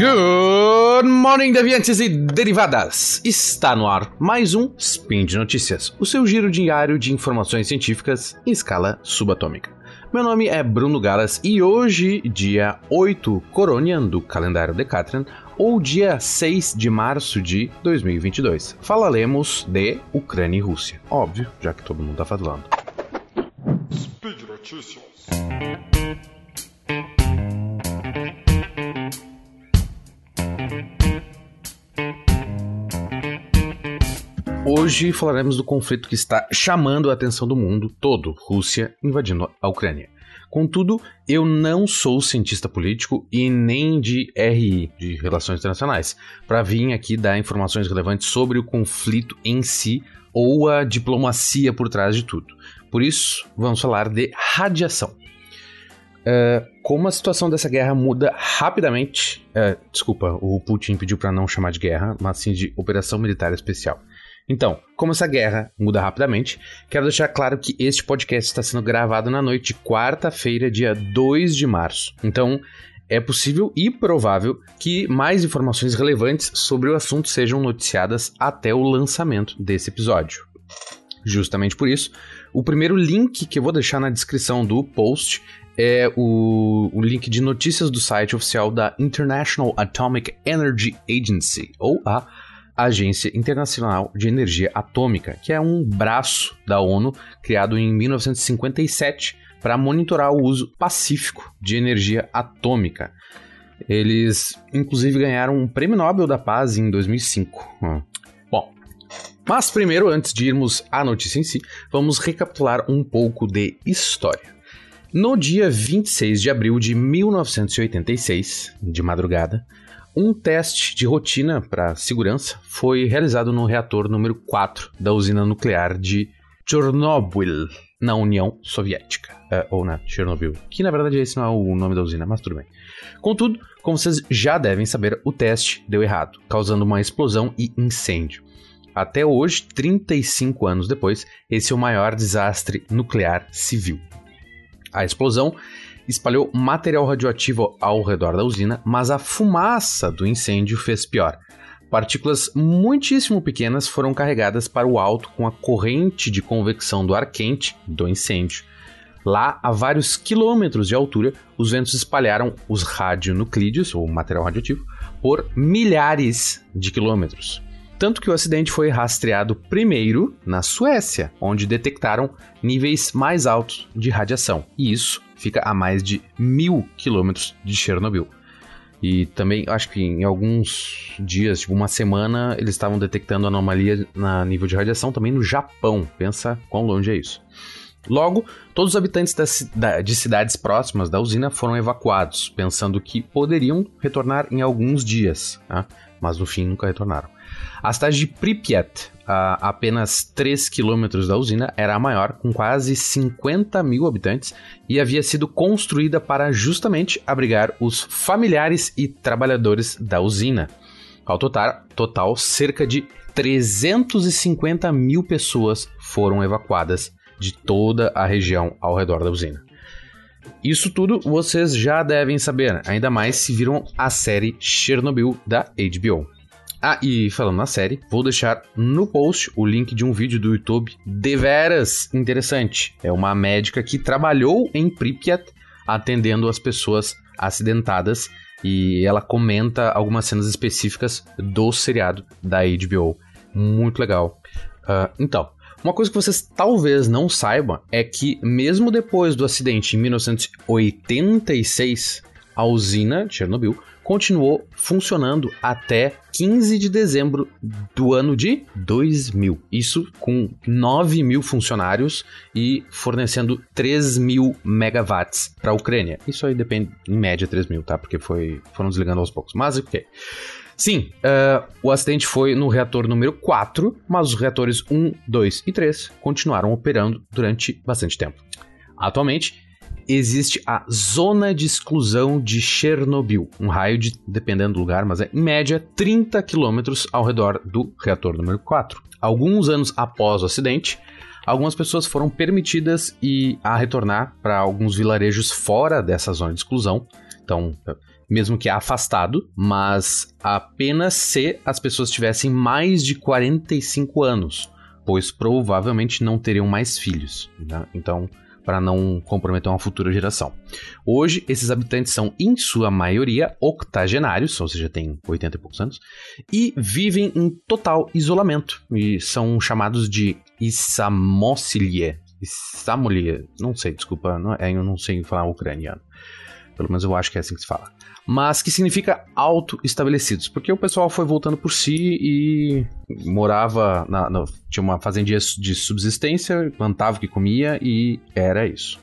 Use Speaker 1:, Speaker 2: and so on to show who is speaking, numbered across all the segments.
Speaker 1: Good morning, deviantes e derivadas! Está no ar mais um Spin de Notícias, o seu giro diário de informações científicas em escala subatômica. Meu nome é Bruno Galas e hoje, dia 8 Coronian do calendário Decatrian, ou dia 6 de março de 2022, falaremos de Ucrânia e Rússia. Óbvio, já que todo mundo tá falando. Speed Notícias. Hoje falaremos do conflito que está chamando a atenção do mundo todo, Rússia invadindo a Ucrânia. Contudo, eu não sou cientista político e nem de RI, de Relações Internacionais, para vir aqui dar informações relevantes sobre o conflito em si ou a diplomacia por trás de tudo. Por isso, vamos falar de radiação. Uh, como a situação dessa guerra muda rapidamente. Uh, desculpa, o Putin pediu para não chamar de guerra, mas sim de operação militar especial. Então, como essa guerra muda rapidamente, quero deixar claro que este podcast está sendo gravado na noite de quarta-feira, dia 2 de março. Então, é possível e provável que mais informações relevantes sobre o assunto sejam noticiadas até o lançamento desse episódio. Justamente por isso, o primeiro link que eu vou deixar na descrição do post é o, o, link de notícias do site oficial da International Atomic Energy Agency, ou a Agência Internacional de Energia Atômica, que é um braço da ONU criado em 1957 para monitorar o uso pacífico de energia atômica. Eles, inclusive, ganharam um prêmio Nobel da Paz em 2005. Hum. Bom, mas primeiro, antes de irmos à notícia em si, vamos recapitular um pouco de história. No dia 26 de abril de 1986, de madrugada, um teste de rotina para segurança foi realizado no reator número 4 da usina nuclear de Chernobyl, na União Soviética. Uh, ou na Chernobyl, que na verdade esse não é o nome da usina, mas tudo bem. Contudo, como vocês já devem saber, o teste deu errado, causando uma explosão e incêndio. Até hoje, 35 anos depois, esse é o maior desastre nuclear civil. A explosão espalhou material radioativo ao redor da usina, mas a fumaça do incêndio fez pior. Partículas muitíssimo pequenas foram carregadas para o alto com a corrente de convecção do ar quente do incêndio. Lá, a vários quilômetros de altura, os ventos espalharam os radionuclídeos, ou material radioativo, por milhares de quilômetros. Tanto que o acidente foi rastreado primeiro na Suécia, onde detectaram níveis mais altos de radiação. E isso fica a mais de mil quilômetros de Chernobyl. E também, acho que em alguns dias, tipo uma semana, eles estavam detectando anomalia na nível de radiação também no Japão. Pensa quão longe é isso. Logo, todos os habitantes da, de cidades próximas da usina foram evacuados, pensando que poderiam retornar em alguns dias, tá? Mas no fim nunca retornaram. A cidade de Pripyat, a apenas 3 quilômetros da usina, era a maior, com quase 50 mil habitantes, e havia sido construída para justamente abrigar os familiares e trabalhadores da usina. Ao total, total cerca de 350 mil pessoas foram evacuadas de toda a região ao redor da usina. Isso tudo vocês já devem saber, ainda mais se viram a série Chernobyl da HBO. Ah, e falando na série, vou deixar no post o link de um vídeo do YouTube deveras interessante. É uma médica que trabalhou em Pripyat atendendo as pessoas acidentadas e ela comenta algumas cenas específicas do seriado da HBO. Muito legal. Uh, então, uma coisa que vocês talvez não saibam é que, mesmo depois do acidente em 1986, a usina Chernobyl continuou funcionando até 15 de dezembro do ano de 2000. Isso com 9 mil funcionários e fornecendo 3 mil megawatts para a Ucrânia. Isso aí depende, em média, 3 mil, tá? Porque foi, foram desligando aos poucos. Mas o que? Sim, uh, o acidente foi no reator número 4, mas os reatores 1, 2 e 3 continuaram operando durante bastante tempo. Atualmente, existe a Zona de Exclusão de Chernobyl, um raio de, dependendo do lugar, mas é em média 30 quilômetros ao redor do reator número 4. Alguns anos após o acidente, algumas pessoas foram permitidas a retornar para alguns vilarejos fora dessa zona de exclusão. Então, mesmo que afastado, mas apenas se as pessoas tivessem mais de 45 anos, pois provavelmente não teriam mais filhos. Né? Então, para não comprometer uma futura geração. Hoje, esses habitantes são, em sua maioria, octogenários, ou seja, têm 80 e poucos anos, e vivem em total isolamento, e são chamados de Isamosilie. Isamolie, não sei, desculpa, não, é, eu não sei falar ucraniano. Pelo menos eu acho que é assim que se fala mas que significa auto-estabelecidos, porque o pessoal foi voltando por si e morava, na, na, tinha uma fazendinha de subsistência, plantava o que comia e era isso.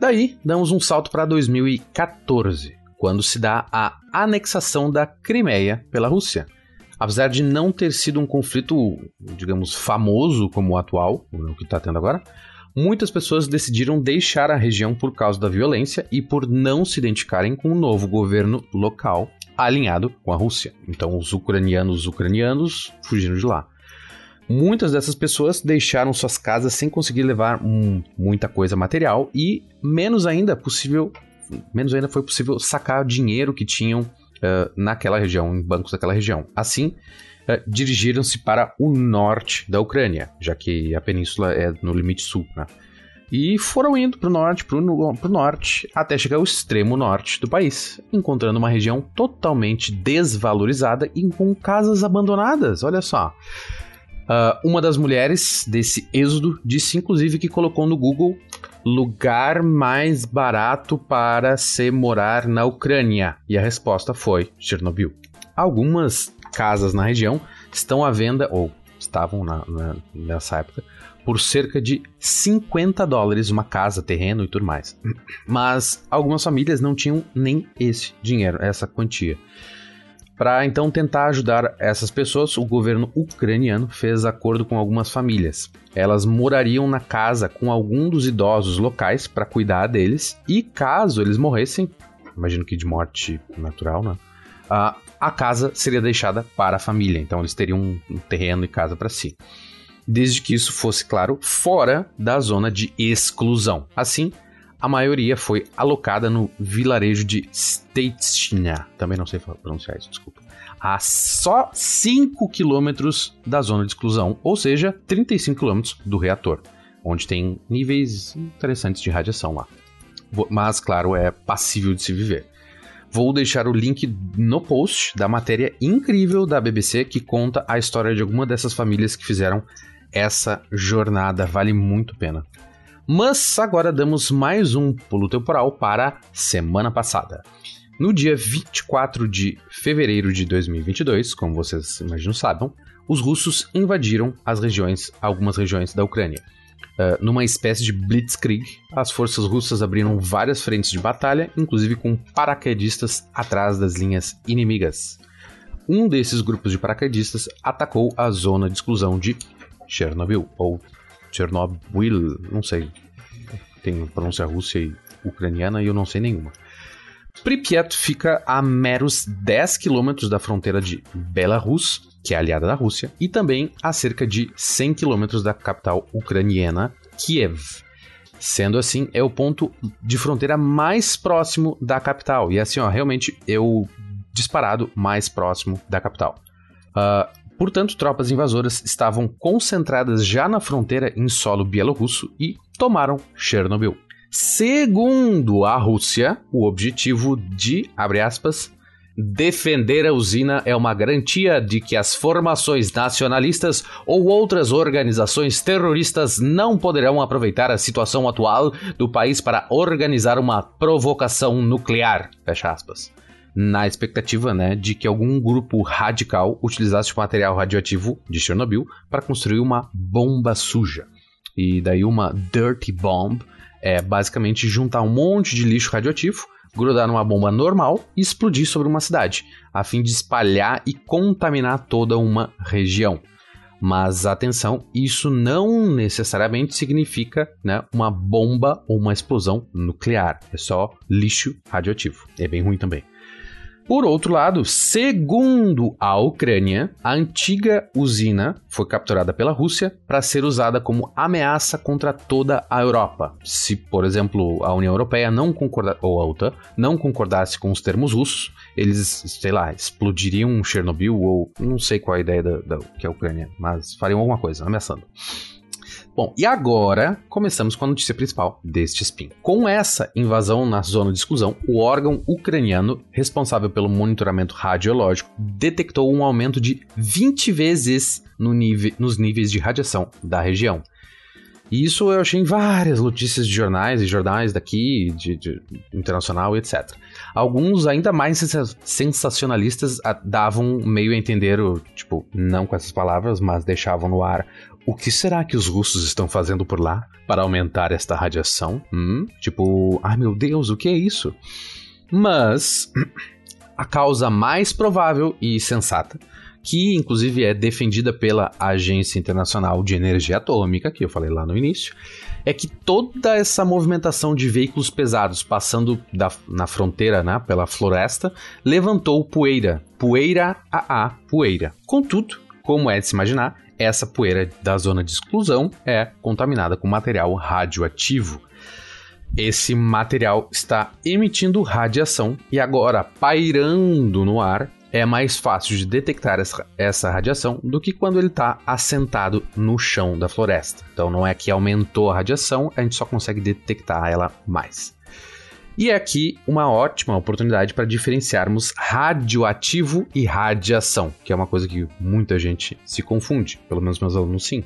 Speaker 1: Daí, damos um salto para 2014, quando se dá a anexação da Crimeia pela Rússia. Apesar de não ter sido um conflito, digamos, famoso como o atual, o que está tendo agora, muitas pessoas decidiram deixar a região por causa da violência e por não se identificarem com o novo governo local alinhado com a Rússia. Então, os ucranianos ucranianos fugiram de lá. Muitas dessas pessoas deixaram suas casas sem conseguir levar muita coisa material e menos ainda possível, menos ainda foi possível sacar dinheiro que tinham uh, naquela região, em bancos daquela região. Assim, uh, dirigiram-se para o norte da Ucrânia, já que a península é no limite sul, né? E foram indo para o norte, para o norte, até chegar ao extremo norte do país, encontrando uma região totalmente desvalorizada e com casas abandonadas. Olha só. Uh, uma das mulheres desse êxodo disse, inclusive, que colocou no Google lugar mais barato para se morar na Ucrânia. E a resposta foi Chernobyl. Algumas casas na região estão à venda, ou estavam na, na, nessa época, por cerca de 50 dólares uma casa, terreno e tudo mais. Mas algumas famílias não tinham nem esse dinheiro, essa quantia. Para então tentar ajudar essas pessoas, o governo ucraniano fez acordo com algumas famílias. Elas morariam na casa com algum dos idosos locais para cuidar deles e caso eles morressem, imagino que de morte natural, né? a, a casa seria deixada para a família. Então eles teriam um, terreno e casa para si. Desde que isso fosse, claro, fora da zona de exclusão. Assim, a maioria foi alocada no vilarejo de Steitzina. Também não sei pronunciar isso, desculpa. A só 5 quilômetros da zona de exclusão, ou seja, 35 quilômetros do reator, onde tem níveis interessantes de radiação lá. Mas, claro, é passível de se viver. Vou deixar o link no post da matéria incrível da BBC que conta a história de alguma dessas famílias que fizeram essa jornada. Vale muito a pena. Mas agora damos mais um pulo temporal para semana passada. No dia 24 de fevereiro de 2022, como vocês imaginam sabem, os russos invadiram as regiões, algumas regiões da Ucrânia. Uh, numa espécie de blitzkrieg, as forças russas abriram várias frentes de batalha, inclusive com paraquedistas atrás das linhas inimigas. Um desses grupos de paraquedistas atacou a zona de exclusão de Chernobyl, ou Chernobyl, não sei. Tem pronúncia russa e ucraniana e eu não sei nenhuma. Pripyat fica a meros 10 quilômetros da fronteira de Belarus, que é aliada da Rússia, e também a cerca de 100 quilômetros da capital ucraniana, Kiev. Sendo assim, é o ponto de fronteira mais próximo da capital. E assim, ó, realmente é o disparado mais próximo da capital. Uh, portanto, tropas invasoras estavam concentradas já na fronteira em solo bielorrusso e tomaram Chernobyl. Segundo a Rússia, o objetivo de, abre aspas, Defender a usina é uma garantia de que as formações nacionalistas ou outras organizações terroristas não poderão aproveitar a situação atual do país para organizar uma provocação nuclear. Fecha aspas. Na expectativa né, de que algum grupo radical utilizasse o material radioativo de Chernobyl para construir uma bomba suja. E daí uma dirty bomb é basicamente juntar um monte de lixo radioativo grudar numa bomba normal e explodir sobre uma cidade, a fim de espalhar e contaminar toda uma região. Mas atenção, isso não necessariamente significa né, uma bomba ou uma explosão nuclear. É só lixo radioativo. É bem ruim também. Por outro lado, segundo a Ucrânia, a antiga usina foi capturada pela Rússia para ser usada como ameaça contra toda a Europa. Se, por exemplo, a União Europeia não concordar ou a OTAN não concordasse com os termos russos, eles, sei lá, explodiriam Chernobyl ou não sei qual a ideia da, da que é a Ucrânia, mas fariam alguma coisa, ameaçando. Bom, e agora começamos com a notícia principal deste spin. Com essa invasão na zona de exclusão, o órgão ucraniano responsável pelo monitoramento radiológico detectou um aumento de 20 vezes no nível, nos níveis de radiação da região. E isso eu achei em várias notícias de jornais e jornais daqui, de, de internacional, etc. Alguns ainda mais sensacionalistas davam meio a entender, tipo, não com essas palavras, mas deixavam no ar o que será que os russos estão fazendo por lá para aumentar esta radiação? Hum? Tipo, ai meu Deus, o que é isso? Mas a causa mais provável e sensata, que inclusive é defendida pela Agência Internacional de Energia Atômica, que eu falei lá no início, é que toda essa movimentação de veículos pesados passando da, na fronteira, né, pela floresta, levantou poeira. Poeira a a poeira. Contudo, como é de se imaginar, essa poeira da zona de exclusão é contaminada com material radioativo. Esse material está emitindo radiação e agora pairando no ar é mais fácil de detectar essa, radiação do que quando ele está assentado no chão da floresta. Então não é que aumentou a radiação, a gente só consegue detectar ela mais. E é aqui uma ótima oportunidade para diferenciarmos radioativo e radiação, que é uma coisa que muita gente se confunde, pelo menos meus alunos sim.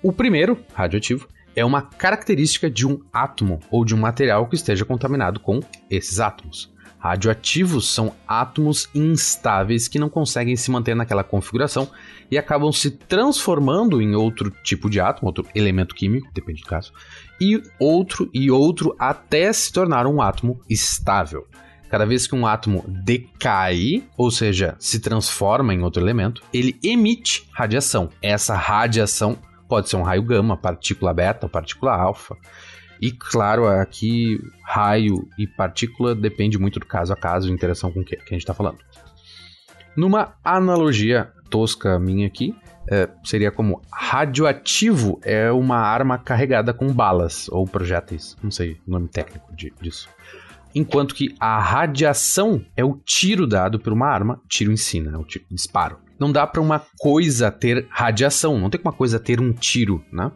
Speaker 1: O primeiro, radioativo, é uma característica de um átomo ou de um material que esteja contaminado com esses átomos. Radioativos são átomos instáveis que não conseguem se manter naquela configuração e acabam se transformando em outro tipo de átomo, outro elemento químico, depende do caso, e outro e outro até se tornar um átomo estável. Cada vez que um átomo decai, ou seja, se transforma em outro elemento, ele emite radiação. Essa radiação pode ser um raio gama, partícula beta, partícula alfa. E claro, aqui raio e partícula depende muito do caso a caso, interação com o que, que a gente está falando. Numa analogia tosca minha aqui, é, seria como radioativo é uma arma carregada com balas ou projéteis, não sei o nome técnico de, disso. Enquanto que a radiação é o tiro dado por uma arma, tiro em si, né? O tiro, disparo. Não dá para uma coisa ter radiação, não tem como uma coisa ter um tiro, né?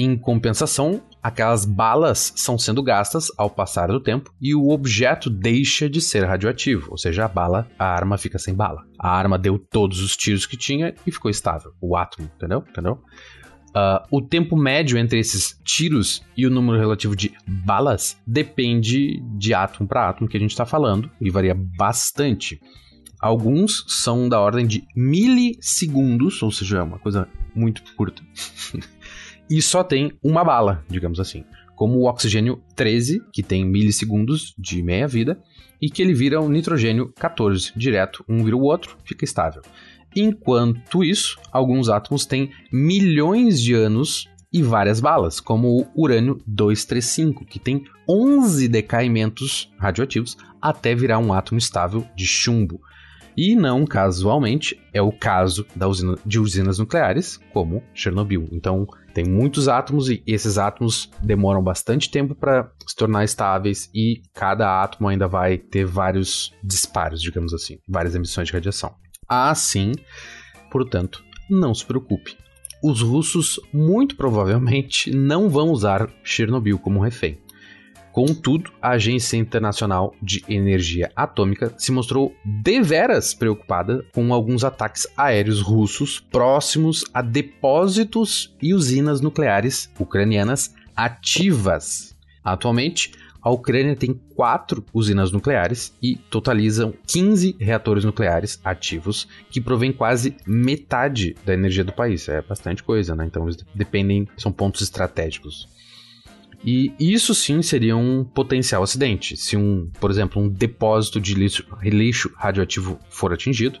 Speaker 1: Em compensação, aquelas balas são sendo gastas ao passar do tempo e o objeto deixa de ser radioativo, ou seja, a bala, a arma fica sem bala. A arma deu todos os tiros que tinha e ficou estável, o átomo, entendeu? Entendeu? Uh, o tempo médio entre esses tiros e o número relativo de balas depende de átomo para átomo que a gente está falando e varia bastante. Alguns são da ordem de milissegundos, ou seja, é uma coisa muito curta. e só tem uma bala, digamos assim. Como o oxigênio 13, que tem milissegundos de meia-vida, e que ele vira um nitrogênio 14, direto, um vira o outro, fica estável. Enquanto isso, alguns átomos têm milhões de anos e várias balas, como o urânio 235, que tem 11 decaimentos radioativos até virar um átomo estável de chumbo. E não casualmente é o caso usina, de usinas nucleares, como Chernobyl. Então, tem muitos átomos e esses átomos demoram bastante tempo para se tornar estáveis e cada átomo ainda vai ter vários disparos, digamos assim, várias emissões de radiação. Assim, portanto, não se preocupe. Os russos muito provavelmente não vão usar Chernobyl como refém. Contudo, a Agência Internacional de Energia Atômica se mostrou deveras preocupada com alguns ataques aéreos russos próximos a depósitos e usinas nucleares ucranianas ativas. Atualmente, a Ucrânia tem quatro usinas nucleares e totalizam 15 reatores nucleares ativos, que provém quase metade da energia do país. É bastante coisa, né? Então eles dependem, são pontos estratégicos. E isso sim seria um potencial acidente. Se um, por exemplo, um depósito de lixo, lixo radioativo for atingido,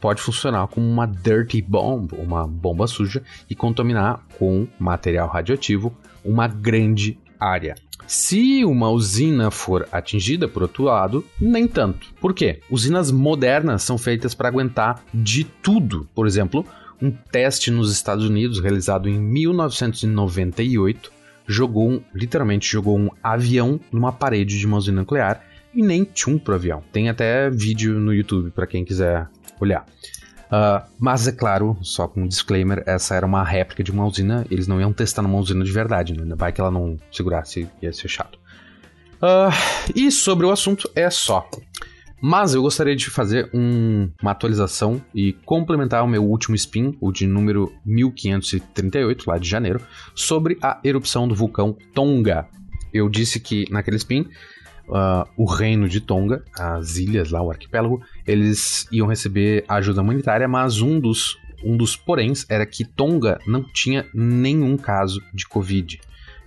Speaker 1: pode funcionar como uma dirty bomb, uma bomba suja, e contaminar com material radioativo uma grande área. Se uma usina for atingida, por outro lado, nem tanto. Por quê? Usinas modernas são feitas para aguentar de tudo. Por exemplo, um teste nos Estados Unidos realizado em 1998 jogou um, literalmente jogou um avião numa parede de uma usina nuclear e nem tchum pro avião. Tem até vídeo no YouTube para quem quiser olhar. Uh, mas é claro, só com um disclaimer, essa era uma réplica de uma usina, eles não iam testar numa usina de verdade, né? Vai que ela não segurasse, ia ser chato. Uh, e sobre o assunto é só. Mas eu gostaria de fazer um, uma atualização e complementar o meu último spin, o de número 1538, lá de janeiro, sobre a erupção do vulcão Tonga. Eu disse que naquele spin uh, o reino de Tonga, as ilhas lá, o arquipélago, eles iam receber ajuda humanitária, mas um dos, um dos poréns era que Tonga não tinha nenhum caso de Covid.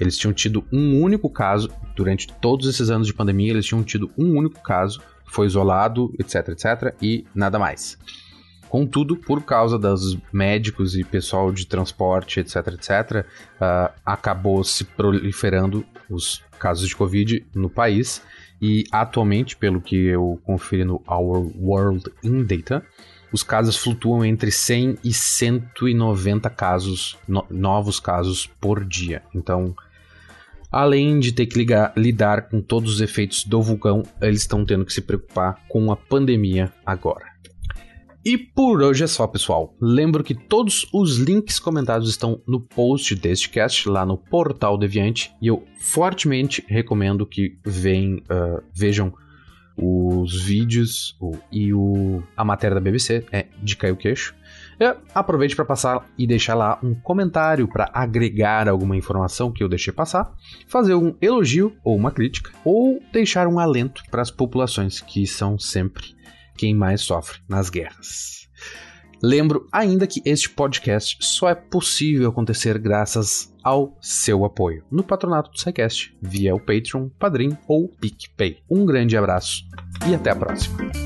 Speaker 1: Eles tinham tido um único caso, durante todos esses anos de pandemia, eles tinham tido um único caso, foi isolado, etc, etc, e nada mais. Contudo, por causa dos médicos e pessoal de transporte, etc, etc, uh, acabou se proliferando os casos de Covid no país. E atualmente, pelo que eu conferi no Our World in Data, os casos flutuam entre 100 e 190 casos, no, novos casos por dia. Então, além de ter que ligar, lidar com todos os efeitos do vulcão, eles estão tendo que se preocupar com a pandemia agora. E por hoje é só, pessoal. Lembro que todos os links comentados estão no post deste cast, lá no Portal Deviante, e eu fortemente recomendo que vem, uh, vejam os vídeos o, e o, a matéria da BBC, é de cair o queixo. Eu aproveite para passar e deixar lá um comentário para agregar alguma informação que eu deixei passar, fazer um elogio ou uma crítica, ou deixar um alento para as populações que são sempre quem mais sofre nas guerras. Lembro ainda que este podcast só é possível acontecer graças ao seu apoio no patronato do SciCast, via o Patreon, Padrim ou PicPay. Um grande abraço e até a próxima.